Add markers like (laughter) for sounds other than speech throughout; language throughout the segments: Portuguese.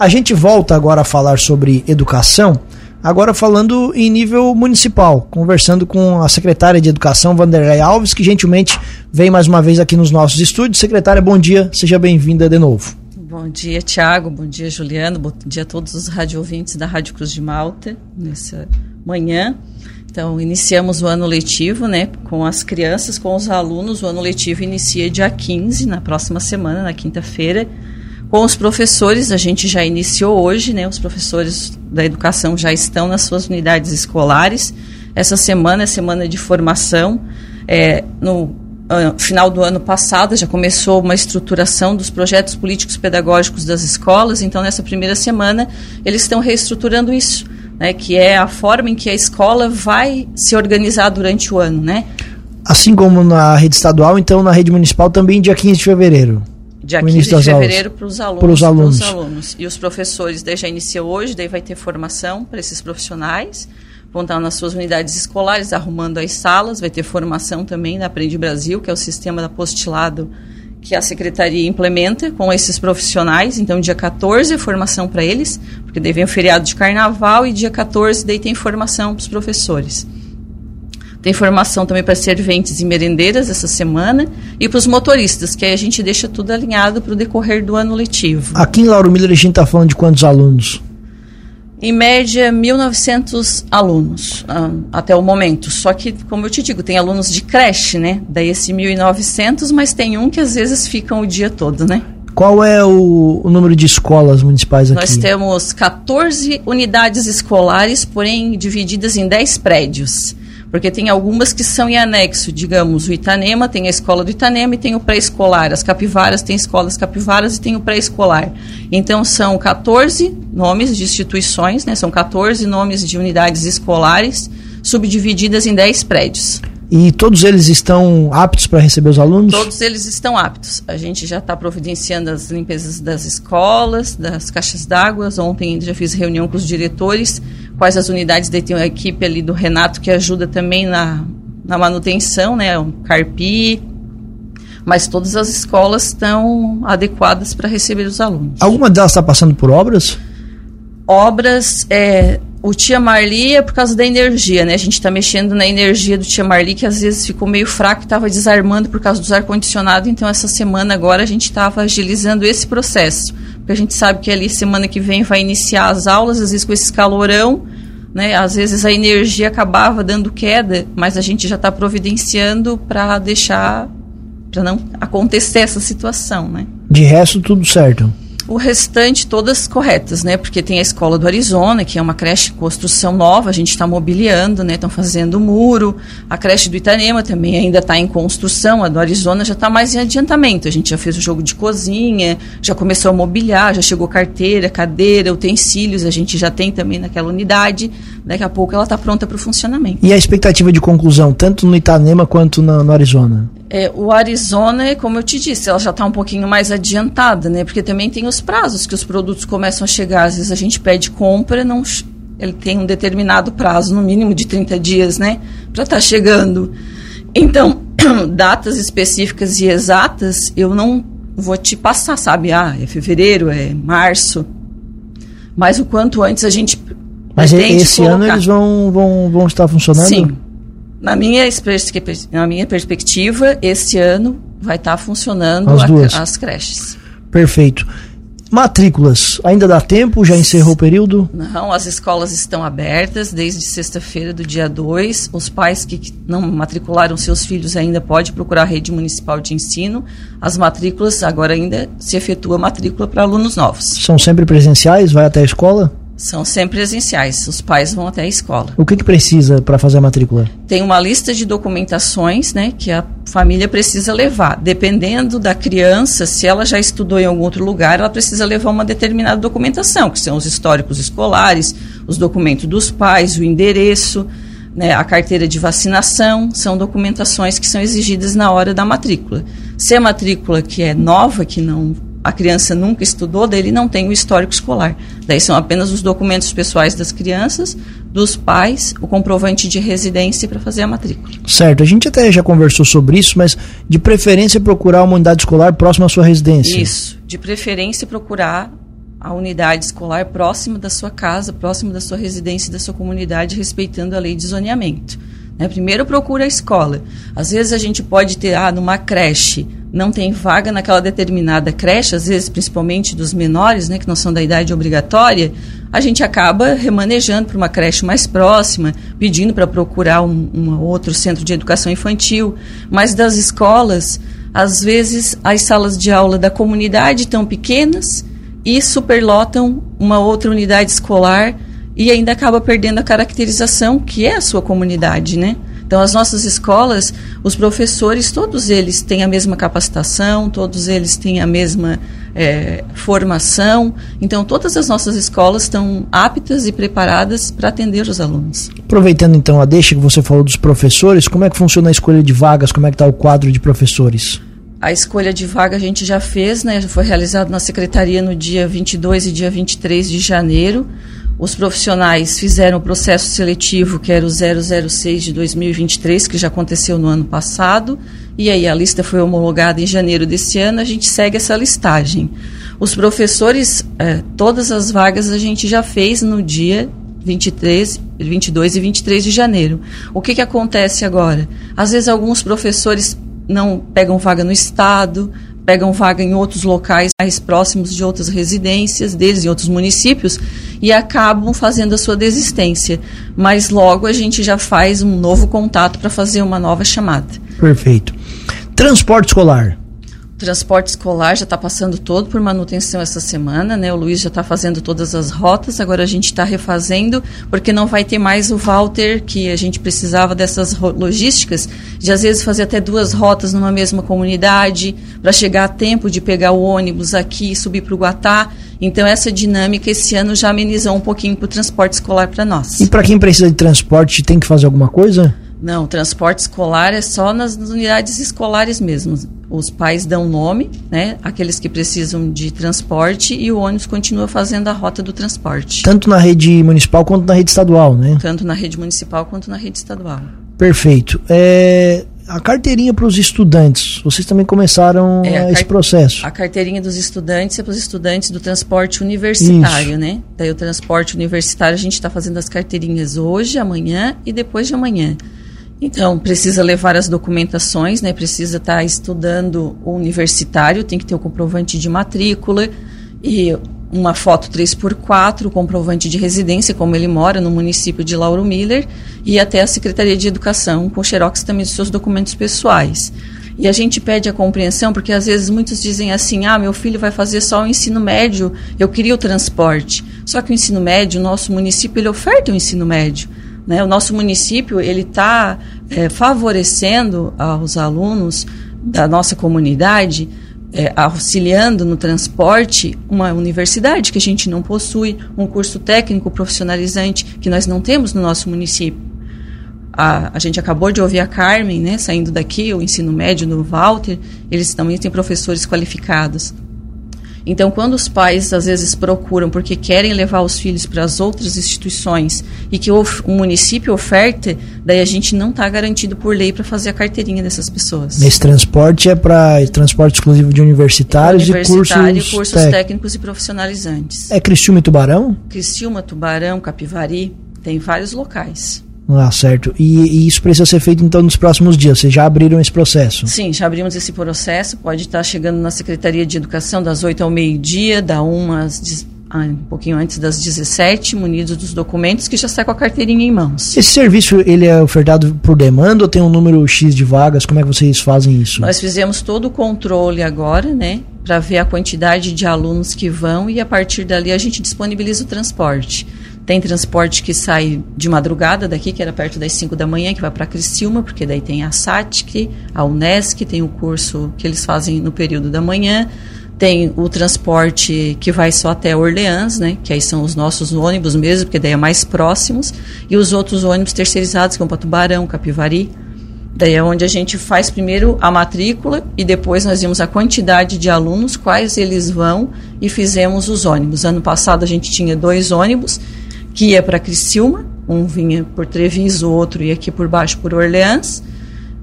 A gente volta agora a falar sobre educação, agora falando em nível municipal, conversando com a secretária de Educação, Vanderlei Alves, que gentilmente vem mais uma vez aqui nos nossos estúdios. Secretária, bom dia, seja bem-vinda de novo. Bom dia, Tiago. Bom dia, Juliano. Bom dia a todos os rádio ouvintes da Rádio Cruz de Malta nessa manhã. Então, iniciamos o ano letivo, né, com as crianças, com os alunos. O ano letivo inicia dia 15, na próxima semana, na quinta-feira. Com os professores, a gente já iniciou hoje, né? Os professores da educação já estão nas suas unidades escolares. Essa semana é semana de formação. É, no final do ano passado já começou uma estruturação dos projetos políticos pedagógicos das escolas. Então, nessa primeira semana, eles estão reestruturando isso né, que é a forma em que a escola vai se organizar durante o ano, né? Assim como na rede estadual, então na rede municipal também dia 15 de fevereiro. Dia 15 de fevereiro para os alunos, alunos. alunos. E os professores daí já iniciou hoje, daí vai ter formação para esses profissionais. Vão estar nas suas unidades escolares, arrumando as salas, vai ter formação também da Aprende Brasil, que é o sistema da apostilado que a secretaria implementa com esses profissionais. Então, dia 14 é formação para eles, porque daí vem o feriado de carnaval e dia 14 daí tem formação para os professores. Tem formação também para serventes e merendeiras essa semana e para os motoristas, que aí a gente deixa tudo alinhado para o decorrer do ano letivo. Aqui em Lauro Miller a gente está falando de quantos alunos? em média 1.900 alunos uh, até o momento. Só que, como eu te digo, tem alunos de creche, né? Daí esse 1.900, mas tem um que às vezes ficam o dia todo, né? Qual é o, o, número de escolas municipais aqui? Nós temos 14 unidades escolares, porém divididas em 10 prédios porque tem algumas que são em anexo, digamos, o Itanema tem a escola do Itanema e tem o pré-escolar, as capivaras tem escolas capivaras e tem o pré-escolar. Então são 14 nomes de instituições, né? São 14 nomes de unidades escolares subdivididas em 10 prédios. E todos eles estão aptos para receber os alunos? Todos eles estão aptos. A gente já está providenciando as limpezas das escolas, das caixas d'água. Ontem já fiz reunião com os diretores, quais as unidades. Daí tem a equipe ali do Renato que ajuda também na, na manutenção, né? O Carpi. Mas todas as escolas estão adequadas para receber os alunos. Alguma delas está passando por obras? Obras, é, o Tia Marli é por causa da energia, né? A gente está mexendo na energia do Tia Marli, que às vezes ficou meio fraco e estava desarmando por causa dos ar-condicionado. Então, essa semana agora a gente estava agilizando esse processo. Porque a gente sabe que ali semana que vem vai iniciar as aulas, às vezes com esse calorão, né? Às vezes a energia acabava dando queda, mas a gente já está providenciando para deixar, para não acontecer essa situação, né? De resto, tudo certo. O restante, todas corretas, né? Porque tem a escola do Arizona, que é uma creche em construção nova, a gente está mobiliando, né? Estão fazendo muro. A creche do Itanema também ainda está em construção. A do Arizona já está mais em adiantamento. A gente já fez o jogo de cozinha, já começou a mobiliar, já chegou carteira, cadeira, utensílios, a gente já tem também naquela unidade. Daqui a pouco ela está pronta para o funcionamento. E a expectativa de conclusão, tanto no Itanema quanto no, no Arizona? É, o Arizona, como eu te disse, ela já está um pouquinho mais adiantada, né? Porque também tem os prazos que os produtos começam a chegar. Às vezes a gente pede compra, não, ele tem um determinado prazo, no mínimo de 30 dias, né? Para estar tá chegando. Então, (clears throat) datas específicas e exatas, eu não vou te passar, sabe? Ah, é fevereiro, é março. Mas o quanto antes a gente. Mas esse colocar. ano eles vão, vão, vão estar funcionando? Sim. Na minha, na minha perspectiva, esse ano vai estar tá funcionando as. A, as creches. Perfeito. Matrículas, ainda dá tempo? Já encerrou o período? Não, as escolas estão abertas desde sexta-feira do dia 2. Os pais que não matricularam seus filhos ainda podem procurar a rede municipal de ensino. As matrículas, agora ainda se efetua matrícula para alunos novos. São sempre presenciais? Vai até a escola? São sempre presenciais. Os pais vão até a escola. O que, que precisa para fazer a matrícula? Tem uma lista de documentações né, que a família precisa levar. Dependendo da criança, se ela já estudou em algum outro lugar, ela precisa levar uma determinada documentação, que são os históricos escolares, os documentos dos pais, o endereço, né, a carteira de vacinação. São documentações que são exigidas na hora da matrícula. Se a matrícula que é nova, que não a criança nunca estudou, dele não tem o histórico escolar. Daí são apenas os documentos pessoais das crianças, dos pais, o comprovante de residência para fazer a matrícula. Certo, a gente até já conversou sobre isso, mas de preferência procurar uma unidade escolar próxima à sua residência. Isso, de preferência procurar a unidade escolar próxima da sua casa, próxima da sua residência, da sua comunidade, respeitando a lei de zoneamento. Né? Primeiro procura a escola. Às vezes a gente pode ter, ah, numa creche, não tem vaga naquela determinada creche, às vezes principalmente dos menores, né, que não são da idade obrigatória, a gente acaba remanejando para uma creche mais próxima, pedindo para procurar um, um outro centro de educação infantil. Mas das escolas, às vezes as salas de aula da comunidade estão pequenas e superlotam uma outra unidade escolar e ainda acaba perdendo a caracterização que é a sua comunidade, né? Então, as nossas escolas, os professores, todos eles têm a mesma capacitação, todos eles têm a mesma é, formação. Então, todas as nossas escolas estão aptas e preparadas para atender os alunos. Aproveitando então a deixa que você falou dos professores, como é que funciona a escolha de vagas? Como é que está o quadro de professores? A escolha de vaga a gente já fez, né? Foi realizado na secretaria no dia 22 e dia 23 de janeiro. Os profissionais fizeram o processo seletivo, que era o 006 de 2023, que já aconteceu no ano passado, e aí a lista foi homologada em janeiro desse ano, a gente segue essa listagem. Os professores, eh, todas as vagas a gente já fez no dia 23, 22 e 23 de janeiro. O que, que acontece agora? Às vezes alguns professores não pegam vaga no estado, pegam vaga em outros locais mais próximos de outras residências deles, em outros municípios, e acabam fazendo a sua desistência. Mas logo a gente já faz um novo contato para fazer uma nova chamada. Perfeito. Transporte escolar transporte escolar já está passando todo por manutenção essa semana, né? O Luiz já está fazendo todas as rotas, agora a gente está refazendo, porque não vai ter mais o Walter, que a gente precisava dessas logísticas, de às vezes fazer até duas rotas numa mesma comunidade, para chegar a tempo de pegar o ônibus aqui e subir para o Guatá. Então, essa dinâmica esse ano já amenizou um pouquinho para o transporte escolar para nós. E para quem precisa de transporte, tem que fazer alguma coisa? Não, transporte escolar é só nas unidades escolares mesmo. Os pais dão nome, né? Aqueles que precisam de transporte e o ônibus continua fazendo a rota do transporte. Tanto na rede municipal quanto na rede estadual, né? Tanto na rede municipal quanto na rede estadual. Perfeito. É, a carteirinha para os estudantes, vocês também começaram é, esse processo? A carteirinha dos estudantes é para os estudantes do transporte universitário, Isso. né? Daí o transporte universitário a gente está fazendo as carteirinhas hoje, amanhã e depois de amanhã. Então, precisa levar as documentações, né? Precisa estar tá estudando o universitário, tem que ter o comprovante de matrícula e uma foto 3x4, comprovante de residência, como ele mora no município de Lauro Miller, e até a Secretaria de Educação, com xerox também dos seus documentos pessoais. E a gente pede a compreensão, porque às vezes muitos dizem assim: ah, meu filho vai fazer só o ensino médio, eu queria o transporte. Só que o ensino médio, o nosso município, ele oferta o ensino médio. Né? O nosso município ele está é, favorecendo aos alunos da nossa comunidade, é, auxiliando no transporte uma universidade que a gente não possui, um curso técnico profissionalizante que nós não temos no nosso município. A, a, gente acabou de ouvir a Carmen, né, saindo daqui, o ensino médio no Walter, eles também têm professores qualificados. Então, quando os pais às vezes procuram porque querem levar os filhos para as outras instituições e que o, o município oferta, daí a gente não está garantido por lei para fazer a carteirinha dessas pessoas. Esse transporte é para transporte exclusivo de universitários e cursos, cursos técnicos e profissionalizantes. É Criciúma e Tubarão? Criciúma, Tubarão, Capivari, tem vários locais. Ah, certo. E, e, isso precisa ser feito então nos próximos dias. Vocês já abriram esse processo? Sim, já abrimos esse processo. Pode estar chegando na Secretaria de Educação das 8 ao meio-dia, da 1 às um pouquinho antes das 17, munidos dos documentos, que já sai com a carteirinha em mãos. Esse serviço ele é ofertado por demanda ou tem um número X de vagas? Como é que vocês fazem isso? Nós fizemos todo o controle agora, né? Para ver a quantidade de alunos que vão e a partir dali a gente disponibiliza o transporte. Tem transporte que sai de madrugada daqui, que era perto das 5 da manhã, que vai para Criciúma, porque daí tem a SATIC, a UNESCO, tem o curso que eles fazem no período da manhã. Tem o transporte que vai só até Orleans, né? Que aí são os nossos ônibus mesmo, porque daí é mais próximos. E os outros ônibus terceirizados, que vão para Tubarão, Capivari. Daí é onde a gente faz primeiro a matrícula e depois nós vimos a quantidade de alunos, quais eles vão e fizemos os ônibus. Ano passado a gente tinha dois ônibus que ia para Criciúma, um vinha por Treviso, o outro ia aqui por baixo por Orleans.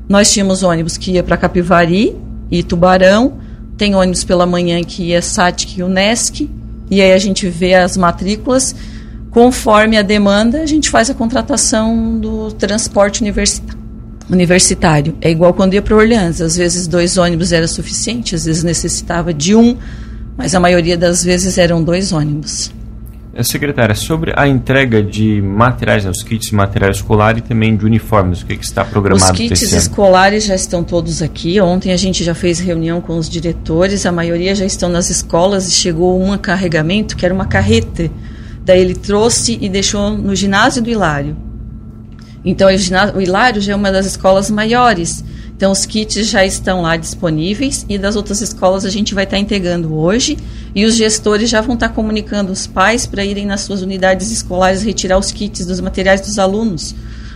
Nós tínhamos ônibus que ia para Capivari e Tubarão, tem ônibus pela manhã que ia Satic e Unesc, e aí a gente vê as matrículas conforme a demanda, a gente faz a contratação do transporte universitário. É igual quando ia para Orleans, às vezes dois ônibus era suficiente, às vezes necessitava de um, mas a maioria das vezes eram dois ônibus. É, secretária, sobre a entrega de materiais, né, os kits de material escolar e também de uniformes, o que, que está programado? Os kits escolares já estão todos aqui. Ontem a gente já fez reunião com os diretores, a maioria já estão nas escolas e chegou um carregamento que era uma carreta. Daí ele trouxe e deixou no ginásio do Hilário. Então o, ginásio, o Hilário já é uma das escolas maiores. Então, os kits já estão lá disponíveis e das outras escolas a gente vai estar entregando hoje e os gestores já vão estar comunicando os pais para irem nas suas unidades escolares retirar os kits dos materiais dos alunos.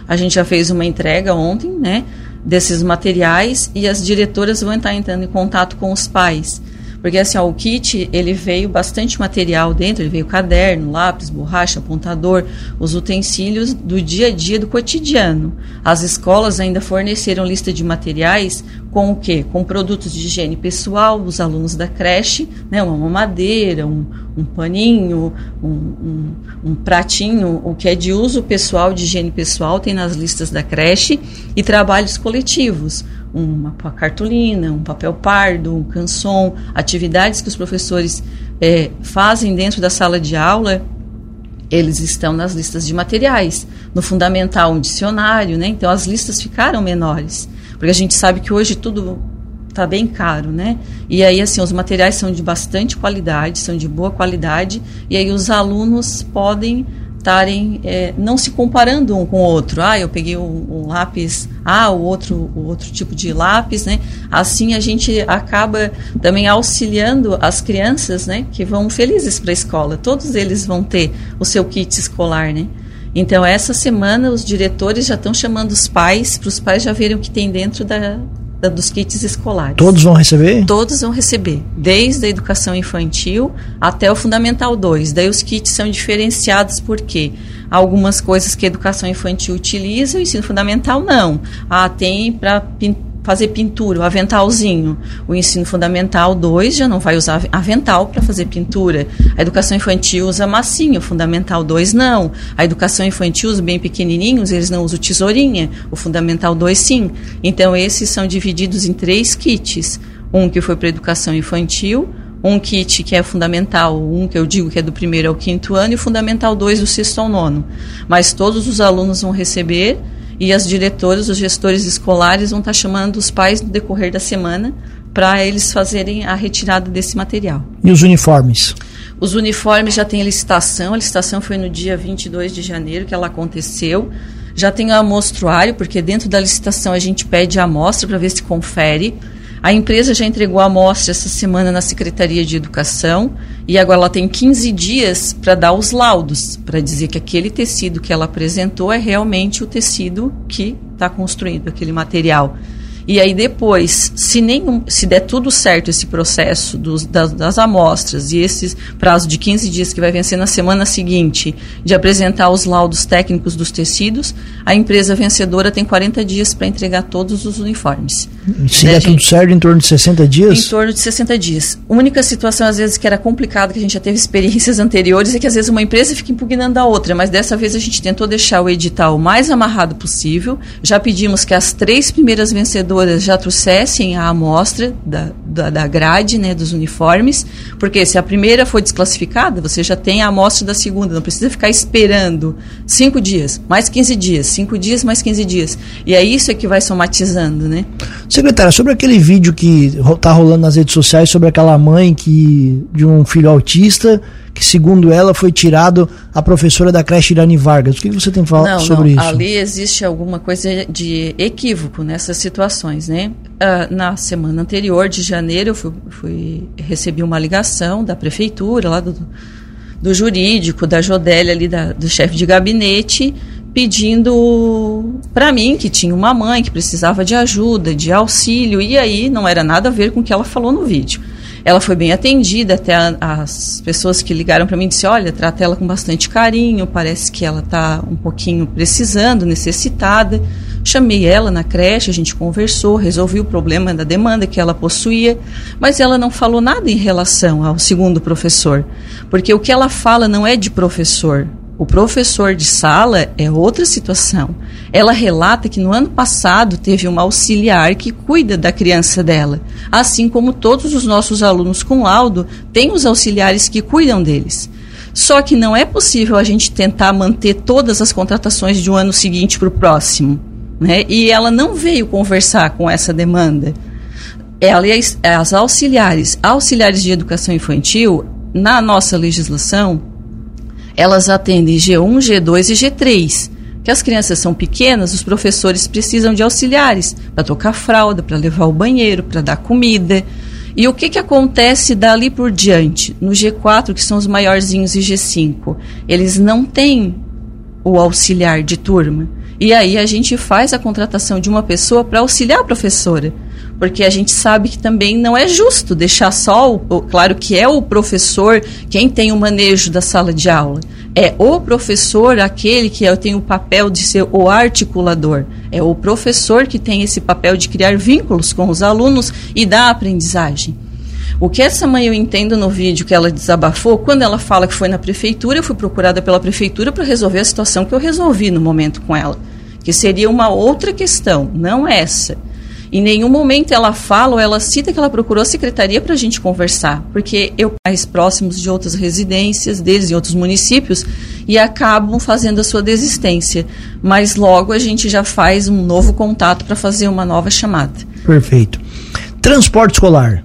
A gente já fez uma entrega ontem, né, desses materiais e as diretoras vão estar entrando em contato com os pais. Porque assim, ó, o kit, ele veio bastante material dentro, ele veio caderno, lápis, borracha, apontador, os utensílios do dia a dia, do cotidiano. As escolas ainda forneceram lista de materiais com o quê? Com produtos de higiene pessoal dos alunos da creche, né? uma mamadeira, um, um paninho, um, um, um, pratinho, o que é de uso pessoal, de higiene pessoal, tem nas listas da creche, e trabalhos coletivos uma cartolina, um papel pardo, um canson, atividades que os professores é, fazem dentro da sala de aula, eles estão nas listas de materiais. No fundamental, um dicionário, né? Então as listas ficaram menores, porque a gente sabe que hoje tudo está bem caro, né? E aí assim os materiais são de bastante qualidade, são de boa qualidade, e aí os alunos podem estarem é, não se comparando um com o outro. Ah, eu peguei um, um, lápis, ah, o outro, o outro tipo de lápis, né? Assim a gente acaba também auxiliando as crianças, né? Que vão felizes para a escola. Todos eles vão ter o seu kit escolar, né? Então essa semana os diretores já estão chamando os pais para os pais já verem o que tem dentro da, da, dos kits escolares. Todos vão receber? Todos vão receber, desde a educação infantil até o Fundamental 2. Daí os kits são diferenciados porque algumas coisas que a educação infantil utiliza, o ensino fundamental não. Ah, tem para pintar fazer pintura, o aventalzinho. O ensino fundamental 2 já não vai usar avental para fazer pintura. A educação infantil usa massinha, o fundamental 2 não. A educação infantil, os bem pequenininhos, eles não usam tesourinha. O fundamental 2 sim. Então esses são divididos em três kits. Um que foi para educação infantil, um kit que é fundamental, um que eu digo que é do primeiro ao quinto ano, e o fundamental 2 do sexto ao nono. Mas todos os alunos vão receber e as diretoras, os gestores escolares vão estar chamando os pais no decorrer da semana para eles fazerem a retirada desse material. E os uniformes? Os uniformes já tem licitação, a licitação foi no dia 22 de janeiro que ela aconteceu. Já tem o amostruário, porque dentro da licitação a gente pede a amostra para ver se confere. A empresa já entregou a amostra essa semana na Secretaria de Educação e agora ela tem 15 dias para dar os laudos, para dizer que aquele tecido que ela apresentou é realmente o tecido que está construído, aquele material. E aí depois, se, nenhum, se der tudo certo esse processo dos, das, das, amostras e esse prazo de 15 dias que vai vencer na semana seguinte de apresentar os laudos técnicos dos tecidos, a empresa vencedora tem 40 dias para entregar todos os uniformes. Se né, der tudo certo, em torno de 60 dias? Em torno de 60 dias. A única situação, às vezes, que era complicada, que a gente já teve experiências (laughs) anteriores, é que às vezes uma empresa fica impugnando a outra, mas dessa vez a gente tentou deixar o edital o mais amarrado possível. Já pedimos que as três primeiras vencedoras já trouxessem a amostra da, da, da, grade, né, dos uniformes, porque se a primeira foi desclassificada, você já tem a amostra da segunda, não precisa ficar esperando cinco dias, mais 15 dias, cinco dias, mais 15 dias. E é isso é que vai somatizando, né? Secretária, sobre aquele vídeo que está rolando nas redes sociais sobre aquela mãe que de um filho autista que segundo ela foi tirado a professora da creche Irani Vargas. O que você tem falado sobre não, isso? Ali existe alguma coisa de equívoco nessas situações, né? Uh, na semana anterior de janeiro eu fui, fui, recebi uma ligação da prefeitura lá do, do jurídico da Jodélia ali da, do chefe de gabinete pedindo para mim que tinha uma mãe que precisava de ajuda, de auxílio e aí não era nada a ver com o que ela falou no vídeo. Ela foi bem atendida, até a, as pessoas que ligaram para mim disseram, olha, trata ela com bastante carinho, parece que ela está um pouquinho precisando, necessitada. Chamei ela na creche, a gente conversou, resolvi o problema da demanda que ela possuía, mas ela não falou nada em relação ao segundo professor, porque o que ela fala não é de professor, o professor de sala é outra situação. Ela relata que no ano passado teve uma auxiliar que cuida da criança dela, assim como todos os nossos alunos com laudo têm os auxiliares que cuidam deles. Só que não é possível a gente tentar manter todas as contratações de um ano seguinte para o próximo. Né? E ela não veio conversar com essa demanda. Ela e as, as auxiliares, auxiliares de educação infantil, na nossa legislação, elas atendem G1, G2 e G3. Que as crianças são pequenas, os professores precisam de auxiliares para tocar fralda, para levar ao banheiro, para dar comida. E o que, que acontece dali por diante? No G4, que são os maiorzinhos, e G5, eles não têm o auxiliar de turma. E aí a gente faz a contratação de uma pessoa para auxiliar a professora porque a gente sabe que também não é justo deixar só, o, claro que é o professor quem tem o manejo da sala de aula. É o professor aquele que tem o papel de ser o articulador. É o professor que tem esse papel de criar vínculos com os alunos e da aprendizagem. O que essa mãe eu entendo no vídeo que ela desabafou, quando ela fala que foi na prefeitura, eu fui procurada pela prefeitura para resolver a situação que eu resolvi no momento com ela, que seria uma outra questão, não essa. Em nenhum momento ela fala ou ela cita que ela procurou a secretaria para a gente conversar, porque eu mais próximos de outras residências deles em outros municípios e acabam fazendo a sua desistência. Mas logo a gente já faz um novo contato para fazer uma nova chamada. Perfeito. Transporte escolar.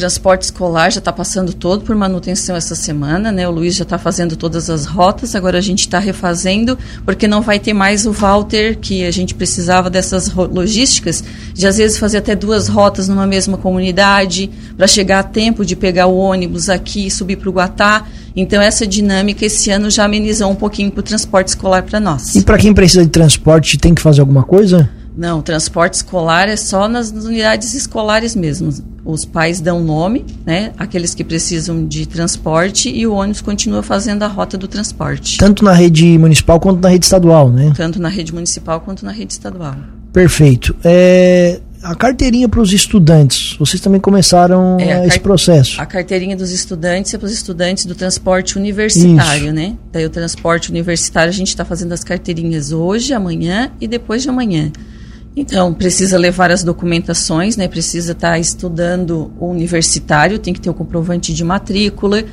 Transporte escolar já está passando todo por manutenção essa semana, né? O Luiz já está fazendo todas as rotas, agora a gente está refazendo, porque não vai ter mais o Walter, que a gente precisava dessas logísticas, de às vezes fazer até duas rotas numa mesma comunidade, para chegar a tempo de pegar o ônibus aqui e subir para o Guatá. Então, essa dinâmica esse ano já amenizou um pouquinho para o transporte escolar para nós. E para quem precisa de transporte, tem que fazer alguma coisa? Não, transporte escolar é só nas unidades escolares mesmo. Os pais dão nome, né? Aqueles que precisam de transporte e o ônibus continua fazendo a rota do transporte. Tanto na rede municipal quanto na rede estadual, né? Tanto na rede municipal quanto na rede estadual. Perfeito. É, a carteirinha para os estudantes, vocês também começaram é, esse processo? A carteirinha dos estudantes é para os estudantes do transporte universitário, Isso. né? Daí o transporte universitário a gente está fazendo as carteirinhas hoje, amanhã e depois de amanhã. Então, precisa levar as documentações, né? Precisa estar tá estudando o universitário, tem que ter o comprovante de matrícula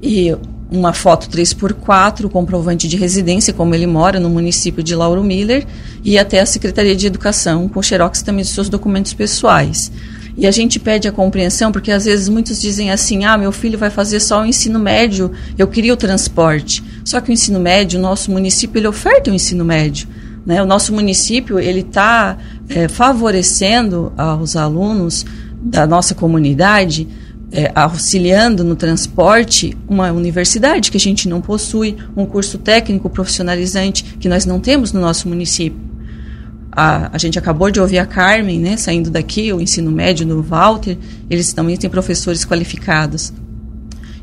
e uma foto 3x4, o comprovante de residência, como ele mora no município de Lauro Miller, e até a Secretaria de Educação, com xerox também dos seus documentos pessoais. E a gente pede a compreensão, porque às vezes muitos dizem assim: ah, meu filho vai fazer só o ensino médio, eu queria o transporte. Só que o ensino médio, nosso município, ele oferta o ensino médio. Né? O nosso município ele está é, favorecendo aos alunos da nossa comunidade, é, auxiliando no transporte uma universidade que a gente não possui, um curso técnico profissionalizante que nós não temos no nosso município. A, a gente acabou de ouvir a Carmen, né, saindo daqui, o ensino médio no Walter, eles também têm professores qualificados.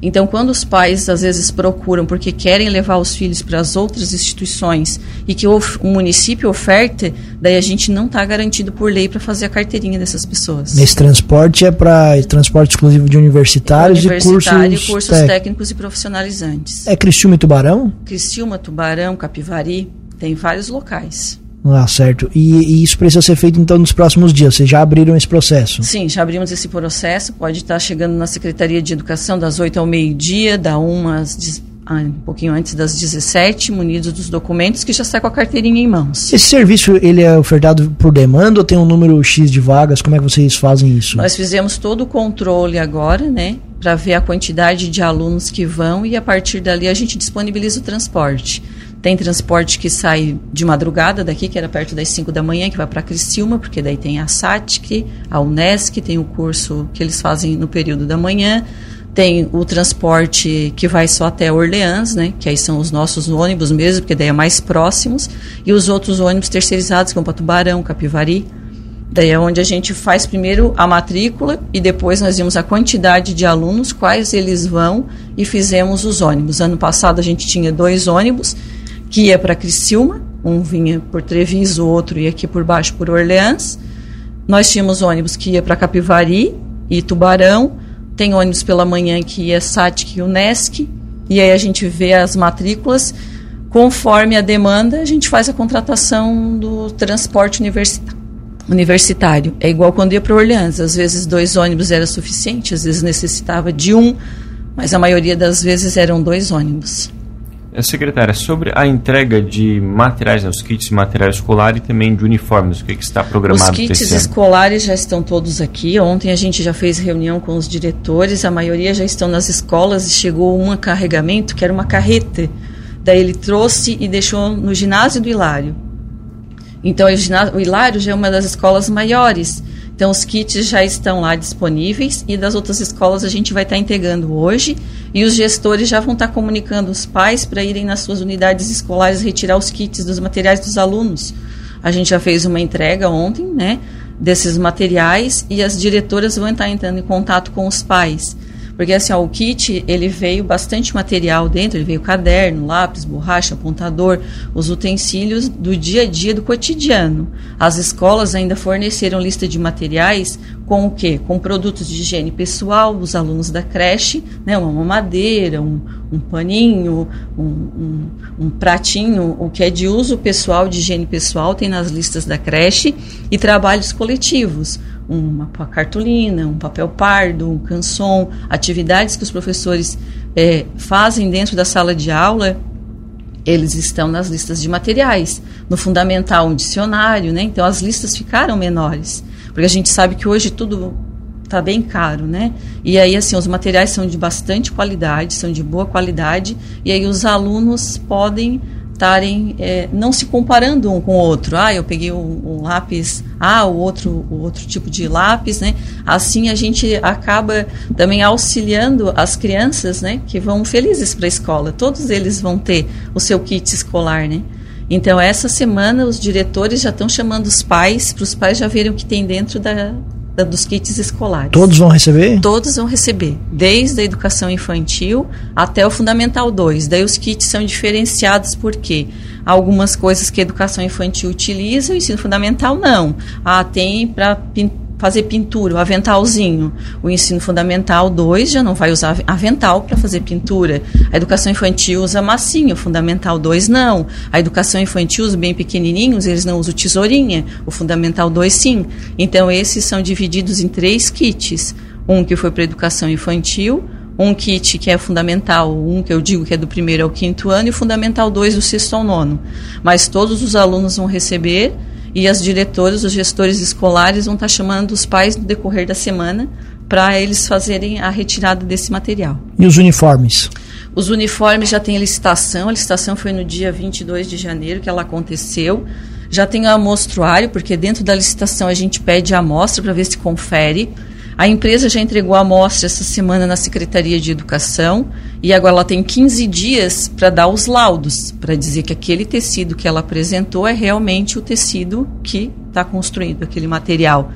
Então, quando os pais às vezes procuram porque querem levar os filhos para as outras instituições e que o, o município oferte, daí a gente não está garantido por lei para fazer a carteirinha dessas pessoas. Nesse transporte é para transporte exclusivo de universitários Universitário, e cursos, cursos técnicos e profissionalizantes. É Cristiúma e Tubarão? Cristiúma, Tubarão, Capivari, tem vários locais. Ah, certo. E, e, isso precisa ser feito então nos próximos dias. Vocês já abriram esse processo? Sim, já abrimos esse processo. Pode estar chegando na Secretaria de Educação das 8 ao meio-dia, da 1 às ah, um pouquinho antes das 17, munidos dos documentos, que já sai com a carteirinha em mãos. Esse serviço ele é ofertado por demanda ou tem um número X de vagas? Como é que vocês fazem isso? Nós fizemos todo o controle agora, né? Para ver a quantidade de alunos que vão e a partir dali a gente disponibiliza o transporte. Tem transporte que sai de madrugada daqui, que era perto das 5 da manhã, que vai para Criciúma, porque daí tem a SATIC, a Unesc, tem o curso que eles fazem no período da manhã. Tem o transporte que vai só até Orleans, né? Que aí são os nossos ônibus mesmo, porque daí é mais próximos. E os outros ônibus terceirizados, que vão para Tubarão, Capivari. Daí é onde a gente faz primeiro a matrícula e depois nós vimos a quantidade de alunos, quais eles vão e fizemos os ônibus. Ano passado a gente tinha dois ônibus que ia para Criciúma Um vinha por Treviso, o outro ia aqui por baixo por Orleans. Nós tínhamos ônibus que ia para Capivari e Tubarão. Tem ônibus pela manhã que ia SATIC e Unesc. E aí a gente vê as matrículas. Conforme a demanda, a gente faz a contratação do transporte universitário universitário. É igual quando ia para Orleans. Às vezes dois ônibus era suficiente, às vezes necessitava de um, mas a maioria das vezes eram dois ônibus. É, secretária, sobre a entrega de materiais, né, os kits de material escolar e também de uniformes, o que, que está programado? Os kits escolares já estão todos aqui. Ontem a gente já fez reunião com os diretores, a maioria já estão nas escolas e chegou um carregamento que era uma carreta. Daí ele trouxe e deixou no ginásio do Hilário. Então, o Hilário já é uma das escolas maiores. Então, os kits já estão lá disponíveis e das outras escolas a gente vai estar entregando hoje e os gestores já vão estar comunicando os pais para irem nas suas unidades escolares retirar os kits dos materiais dos alunos. A gente já fez uma entrega ontem, né, desses materiais e as diretoras vão estar entrando em contato com os pais. Porque assim, ó, o kit, ele veio bastante material dentro, ele veio caderno, lápis, borracha, apontador, os utensílios do dia a dia, do cotidiano. As escolas ainda forneceram lista de materiais com o quê? Com produtos de higiene pessoal dos alunos da creche, né? uma mamadeira, um, um paninho, um, um, um, pratinho, o que é de uso pessoal, de higiene pessoal, tem nas listas da creche, e trabalhos coletivos uma cartolina, um papel pardo, um canson, atividades que os professores é, fazem dentro da sala de aula, eles estão nas listas de materiais. No fundamental, um dicionário, né? Então as listas ficaram menores, porque a gente sabe que hoje tudo está bem caro, né? E aí assim os materiais são de bastante qualidade, são de boa qualidade, e aí os alunos podem estarem é, não se comparando um com o outro. Ah, eu peguei um, um, lápis, ah, o outro, o outro tipo de lápis, né? Assim a gente acaba também auxiliando as crianças, né? Que vão felizes para a escola. Todos eles vão ter o seu kit escolar, né? Então essa semana os diretores já estão chamando os pais para os pais já verem o que tem dentro da, dos kits escolares. Todos vão receber? Todos vão receber, desde a educação infantil até o Fundamental 2. Daí os kits são diferenciados porque algumas coisas que a educação infantil utiliza, o ensino fundamental não. Ah, tem para fazer pintura, o aventalzinho. O ensino fundamental 2 já não vai usar avental para fazer pintura. A educação infantil usa massinha, o fundamental 2 não. A educação infantil, os bem pequenininhos, eles não usam tesourinha. O fundamental 2 sim. Então esses são divididos em três kits. Um que foi para educação infantil, um kit que é fundamental, um que eu digo que é do primeiro ao quinto ano, e o fundamental 2 do sexto ao nono. Mas todos os alunos vão receber e as diretoras, os gestores escolares vão estar chamando os pais no decorrer da semana para eles fazerem a retirada desse material. E os uniformes? Os uniformes já tem licitação, a licitação foi no dia 22 de janeiro que ela aconteceu. Já tem o amostruário, porque dentro da licitação a gente pede a amostra para ver se confere. A empresa já entregou a amostra essa semana na Secretaria de Educação e agora ela tem 15 dias para dar os laudos, para dizer que aquele tecido que ela apresentou é realmente o tecido que está construído, aquele material.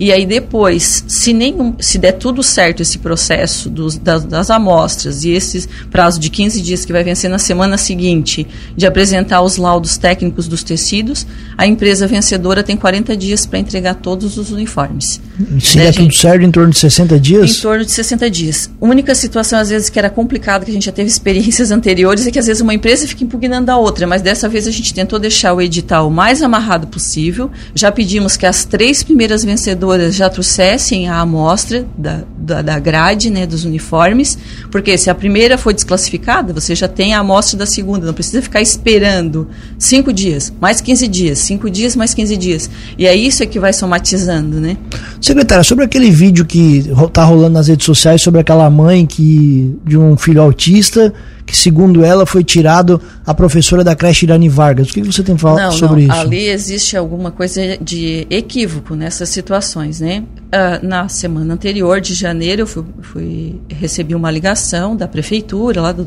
E aí depois, se nenhum, se der tudo certo esse processo dos, das, das, amostras e esse prazo de 15 dias que vai vencer na semana seguinte de apresentar os laudos técnicos dos tecidos, a empresa vencedora tem 40 dias para entregar todos os uniformes. Se né, der tudo certo, em torno de 60 dias? Em torno de 60 dias. A única situação, às vezes, que era complicada, que a gente já teve experiências (laughs) anteriores, é que às vezes uma empresa fica impugnando a outra, mas dessa vez a gente tentou deixar o edital o mais amarrado possível. Já pedimos que as três primeiras vencedoras já trouxessem a amostra da, da, da, grade, né, dos uniformes, porque se a primeira foi desclassificada, você já tem a amostra da segunda, não precisa ficar esperando cinco dias, mais 15 dias, cinco dias mais 15 dias. E é isso que vai somatizando, né? Secretária, sobre aquele vídeo que está rolando nas redes sociais sobre aquela mãe que de um filho autista que, segundo ela, foi tirado a professora da creche Irani Vargas. O que você tem falado sobre não, isso? Ali existe alguma coisa de equívoco nessas situações, né? Uh, na semana anterior, de janeiro, eu fui, fui, recebi uma ligação da prefeitura, lá do,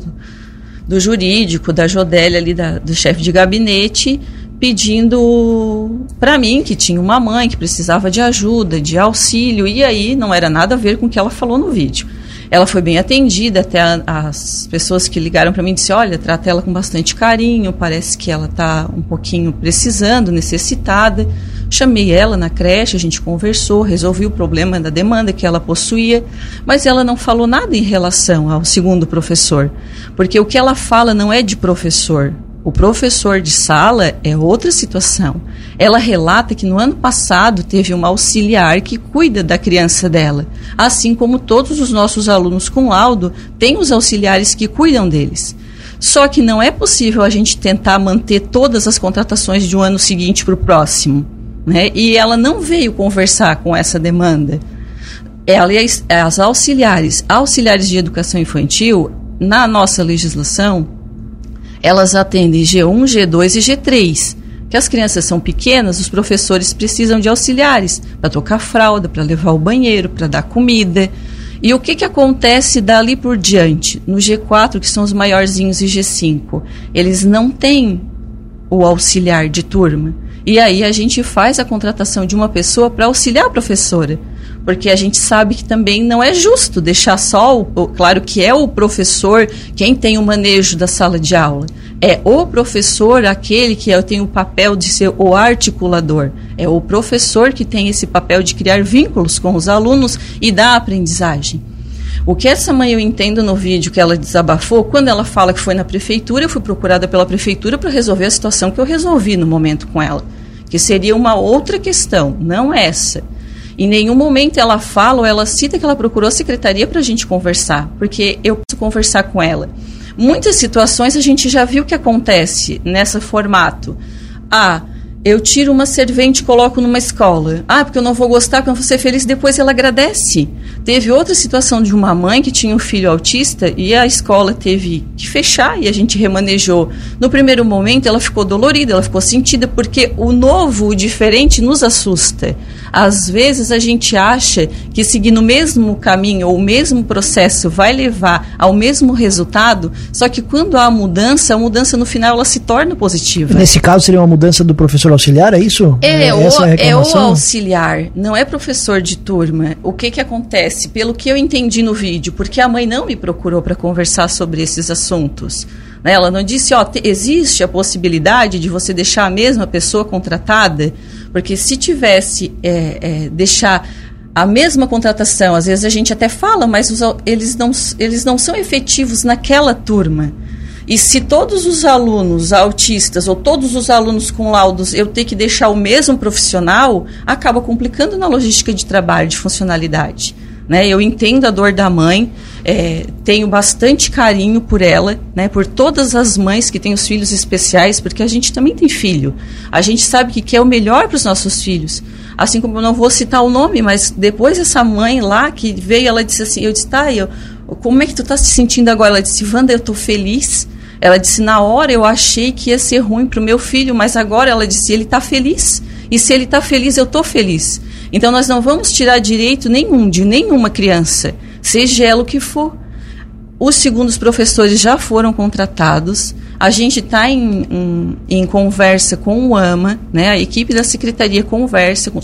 do jurídico, da Jodélia, ali da, do chefe de gabinete, pedindo para mim que tinha uma mãe que precisava de ajuda, de auxílio, e aí não era nada a ver com o que ela falou no vídeo. Ela foi bem atendida, até a, as pessoas que ligaram para mim disseram, olha, trata ela com bastante carinho, parece que ela está um pouquinho precisando, necessitada. Chamei ela na creche, a gente conversou, resolvi o problema da demanda que ela possuía, mas ela não falou nada em relação ao segundo professor, porque o que ela fala não é de professor, o professor de sala é outra situação. Ela relata que no ano passado teve uma auxiliar que cuida da criança dela, assim como todos os nossos alunos com laudo têm os auxiliares que cuidam deles. Só que não é possível a gente tentar manter todas as contratações de um ano seguinte para o próximo. Né? E ela não veio conversar com essa demanda. Ela e as auxiliares, auxiliares de educação infantil, na nossa legislação, elas atendem G1, G2 e G3. Que as crianças são pequenas, os professores precisam de auxiliares para trocar fralda, para levar ao banheiro, para dar comida. E o que, que acontece dali por diante? No G4, que são os maiorzinhos, e G5, eles não têm o auxiliar de turma. E aí a gente faz a contratação de uma pessoa para auxiliar a professora porque a gente sabe que também não é justo deixar só, o, claro que é o professor quem tem o manejo da sala de aula. É o professor aquele que tem o papel de ser o articulador. É o professor que tem esse papel de criar vínculos com os alunos e da aprendizagem. O que essa mãe eu entendo no vídeo que ela desabafou, quando ela fala que foi na prefeitura, eu fui procurada pela prefeitura para resolver a situação que eu resolvi no momento com ela, que seria uma outra questão, não essa. Em nenhum momento ela fala ou ela cita que ela procurou a secretaria para a gente conversar, porque eu preciso conversar com ela. Muitas situações a gente já viu que acontece nesse formato. Ah, eu tiro uma servente e coloco numa escola. Ah, porque eu não vou gostar, porque eu vou ser feliz. Depois ela agradece. Teve outra situação de uma mãe que tinha um filho autista e a escola teve que fechar e a gente remanejou. No primeiro momento ela ficou dolorida, ela ficou sentida, porque o novo, o diferente nos assusta. Às vezes a gente acha que seguir no mesmo caminho ou o mesmo processo vai levar ao mesmo resultado, só que quando há mudança, a mudança no final ela se torna positiva. Nesse caso seria uma mudança do professor auxiliar, é isso? É, é, o, é o auxiliar, não é professor de turma. O que que acontece? Pelo que eu entendi no vídeo, porque a mãe não me procurou para conversar sobre esses assuntos. Né? Ela não disse, ó, existe a possibilidade de você deixar a mesma pessoa contratada, porque se tivesse é, é, deixar a mesma contratação, às vezes a gente até fala, mas os, eles, não, eles não são efetivos naquela turma. E se todos os alunos autistas ou todos os alunos com laudos eu ter que deixar o mesmo profissional, acaba complicando na logística de trabalho, de funcionalidade. Né? Eu entendo a dor da mãe, é, tenho bastante carinho por ela, né? por todas as mães que têm os filhos especiais, porque a gente também tem filho. A gente sabe que quer o melhor para os nossos filhos. Assim como eu não vou citar o nome, mas depois essa mãe lá que veio, ela disse assim, eu disse, tá, eu, como é que tu está se sentindo agora? Ela disse, Wanda, eu estou feliz. Ela disse, na hora eu achei que ia ser ruim para o meu filho, mas agora ela disse, ele está feliz. E se ele está feliz, eu estou feliz. Então nós não vamos tirar direito nenhum de nenhuma criança, seja ela o que for. Os segundos professores já foram contratados. A gente está em, em, em, conversa com o AMA, né? a equipe da secretaria conversa com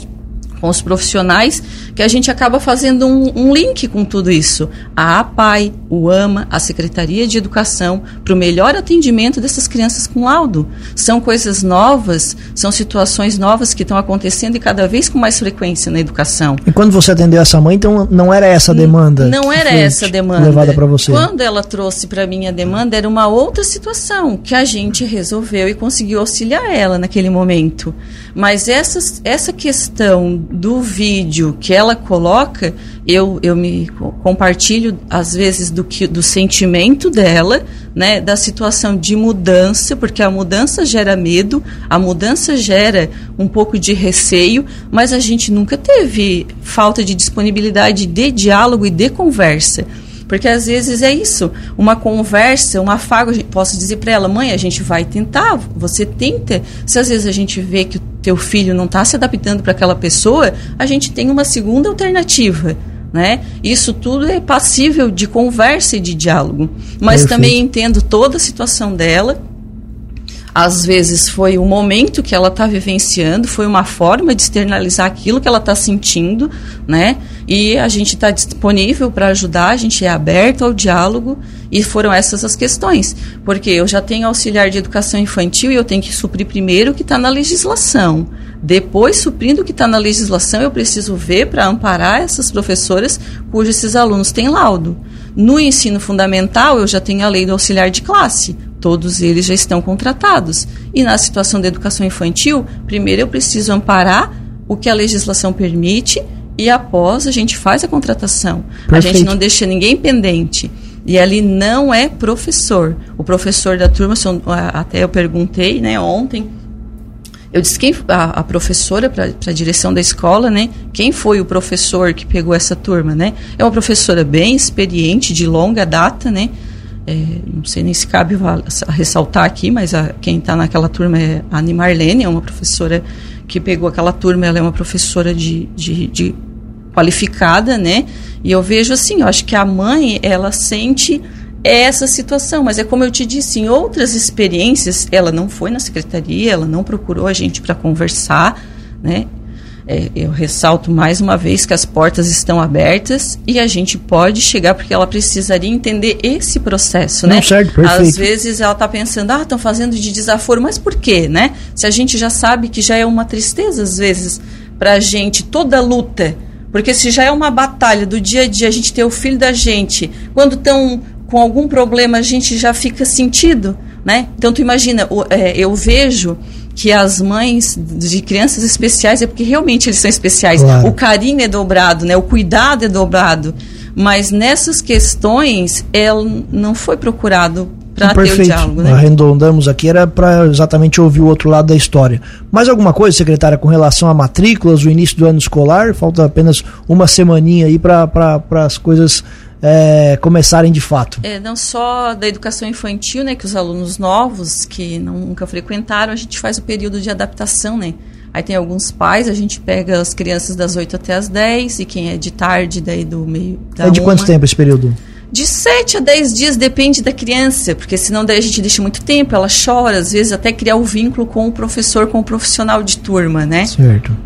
com os profissionais, que a gente acaba fazendo um, um link com tudo isso. A APAI, o AMA, a Secretaria de Educação, para o melhor atendimento dessas crianças com laudo. São coisas novas, são situações novas que estão acontecendo e cada vez com mais frequência na educação. E quando você atendeu essa mãe, então não era essa a demanda? Não era essa a demanda. Levada para você. Quando ela trouxe para mim a demanda, era uma outra situação que a gente resolveu e conseguiu auxiliar ela naquele momento. Mas essa, essa questão do vídeo que ela coloca, eu, eu me compartilho, às vezes, do, que, do sentimento dela, né, da situação de mudança, porque a mudança gera medo, a mudança gera um pouco de receio, mas a gente nunca teve falta de disponibilidade de diálogo e de conversa. Porque às vezes é isso, uma conversa, um afago, posso dizer para ela, mãe, a gente vai tentar, você tenta. Se às vezes a gente vê que teu filho não está se adaptando para aquela pessoa, a gente tem uma segunda alternativa. Né? Isso tudo é passível de conversa e de diálogo. Mas Perfeito. também entendo toda a situação dela, às vezes foi o momento que ela está vivenciando, foi uma forma de externalizar aquilo que ela está sentindo, né? E a gente está disponível para ajudar, a gente é aberto ao diálogo e foram essas as questões. Porque eu já tenho auxiliar de educação infantil e eu tenho que suprir primeiro o que está na legislação. Depois, suprindo o que está na legislação, eu preciso ver para amparar essas professoras cujos esses alunos têm laudo. No ensino fundamental, eu já tenho a lei do auxiliar de classe. Todos eles já estão contratados. E na situação da educação infantil, primeiro eu preciso amparar o que a legislação permite e após a gente faz a contratação. Perfeito. A gente não deixa ninguém pendente. E ali não é professor. O professor da turma, até eu perguntei né, ontem, eu disse quem a, a professora para a direção da escola, né? Quem foi o professor que pegou essa turma, né? É uma professora bem experiente, de longa data, né? É, não sei nem se cabe ressaltar aqui, mas a, quem está naquela turma é a Anne Marlene, é uma professora que pegou aquela turma, ela é uma professora de, de, de qualificada, né? E eu vejo assim, eu acho que a mãe, ela sente essa situação, mas é como eu te disse, em outras experiências, ela não foi na secretaria, ela não procurou a gente para conversar, né? É, eu ressalto mais uma vez que as portas estão abertas e a gente pode chegar porque ela precisaria entender esse processo, Não, né? Certo, perfeito. Às vezes ela está pensando, ah, estão fazendo de desaforo, mas por quê, né? Se a gente já sabe que já é uma tristeza às vezes para a gente toda luta, porque se já é uma batalha do dia a dia a gente ter o filho da gente, quando estão com algum problema a gente já fica sentido, né? Então tu imagina, é, eu vejo que as mães de crianças especiais é porque realmente eles são especiais. Claro. O carinho é dobrado, né? O cuidado é dobrado. Mas nessas questões, ela não foi procurado para ter o diálogo. Né? Arredondamos aqui, era para exatamente ouvir o outro lado da história. Mais alguma coisa, secretária, com relação a matrículas, o início do ano escolar? Falta apenas uma semaninha aí para as coisas é, começarem de fato? É, não só da educação infantil, né, que os alunos novos que nunca frequentaram, a gente faz o período de adaptação, né? Aí tem alguns pais, a gente pega as crianças das 8 até as 10 e quem é de tarde daí do meio da É de uma, quanto tempo esse período? De 7 a 10 dias depende da criança, porque senão daí a gente deixa muito tempo, ela chora, às vezes até criar o um vínculo com o professor, com o profissional de turma, né? Certo.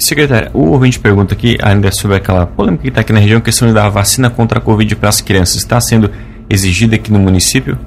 Secretária, o ouvinte pergunta aqui ainda sobre aquela polêmica que está aqui na região, questão da vacina contra a Covid para as crianças. Está sendo exigida aqui no município?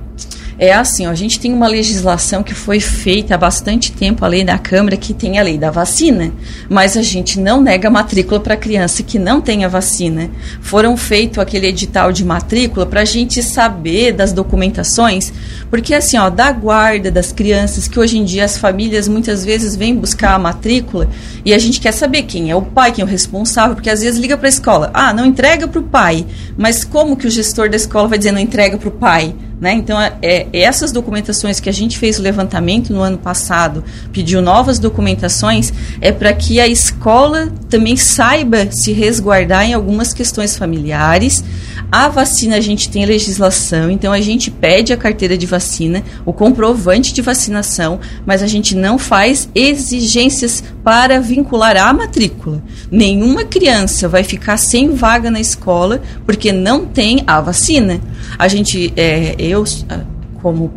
É assim, ó, a gente tem uma legislação que foi feita há bastante tempo, a lei da Câmara, que tem a lei da vacina, mas a gente não nega matrícula para criança que não tem a vacina. Foram feito aquele edital de matrícula para a gente saber das documentações, porque assim, ó, da guarda das crianças, que hoje em dia as famílias muitas vezes vêm buscar a matrícula e a gente quer saber quem é o pai, quem é o responsável, porque às vezes liga para a escola, ah, não entrega para o pai, mas como que o gestor da escola vai dizer não entrega para o pai? Né? Então, é, é, essas documentações que a gente fez o levantamento no ano passado, pediu novas documentações, é para que a escola também saiba se resguardar em algumas questões familiares. A vacina a gente tem legislação, então a gente pede a carteira de vacina, o comprovante de vacinação, mas a gente não faz exigências para vincular a matrícula. Nenhuma criança vai ficar sem vaga na escola porque não tem a vacina. A gente, é, eu, como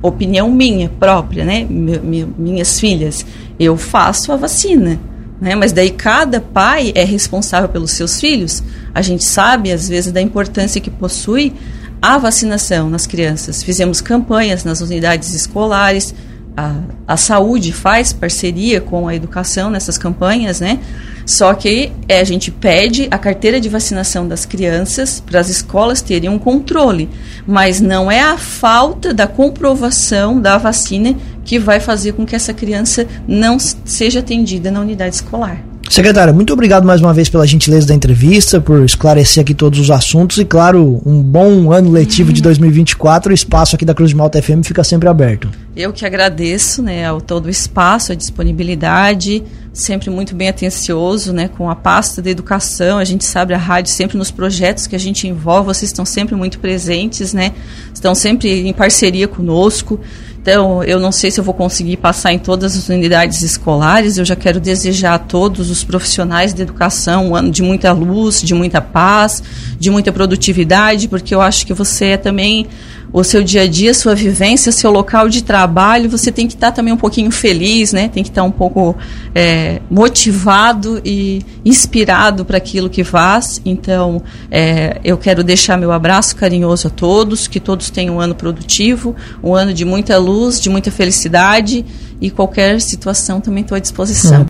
opinião minha própria, né, minhas filhas, eu faço a vacina. Né? Mas daí cada pai é responsável pelos seus filhos. A gente sabe, às vezes, da importância que possui a vacinação nas crianças. Fizemos campanhas nas unidades escolares, a, a saúde faz parceria com a educação nessas campanhas, né? Só que é, a gente pede a carteira de vacinação das crianças para as escolas terem um controle, mas não é a falta da comprovação da vacina que vai fazer com que essa criança não seja atendida na unidade escolar. Secretária, muito obrigado mais uma vez pela gentileza da entrevista, por esclarecer aqui todos os assuntos e, claro, um bom ano letivo de 2024. O espaço aqui da Cruz de Malta FM fica sempre aberto. Eu que agradeço né, ao todo o espaço, a disponibilidade, sempre muito bem atencioso né, com a pasta da educação. A gente sabe a rádio sempre nos projetos que a gente envolve, vocês estão sempre muito presentes, né, estão sempre em parceria conosco. Então, eu não sei se eu vou conseguir passar em todas as unidades escolares. Eu já quero desejar a todos os profissionais de educação um ano de muita luz, de muita paz, de muita produtividade, porque eu acho que você é também o seu dia a dia, sua vivência, seu local de trabalho, você tem que estar também um pouquinho feliz, né? Tem que estar um pouco é, motivado e inspirado para aquilo que faz. Então, é, eu quero deixar meu abraço carinhoso a todos, que todos tenham um ano produtivo, um ano de muita luz, de muita felicidade e qualquer situação também estou à disposição.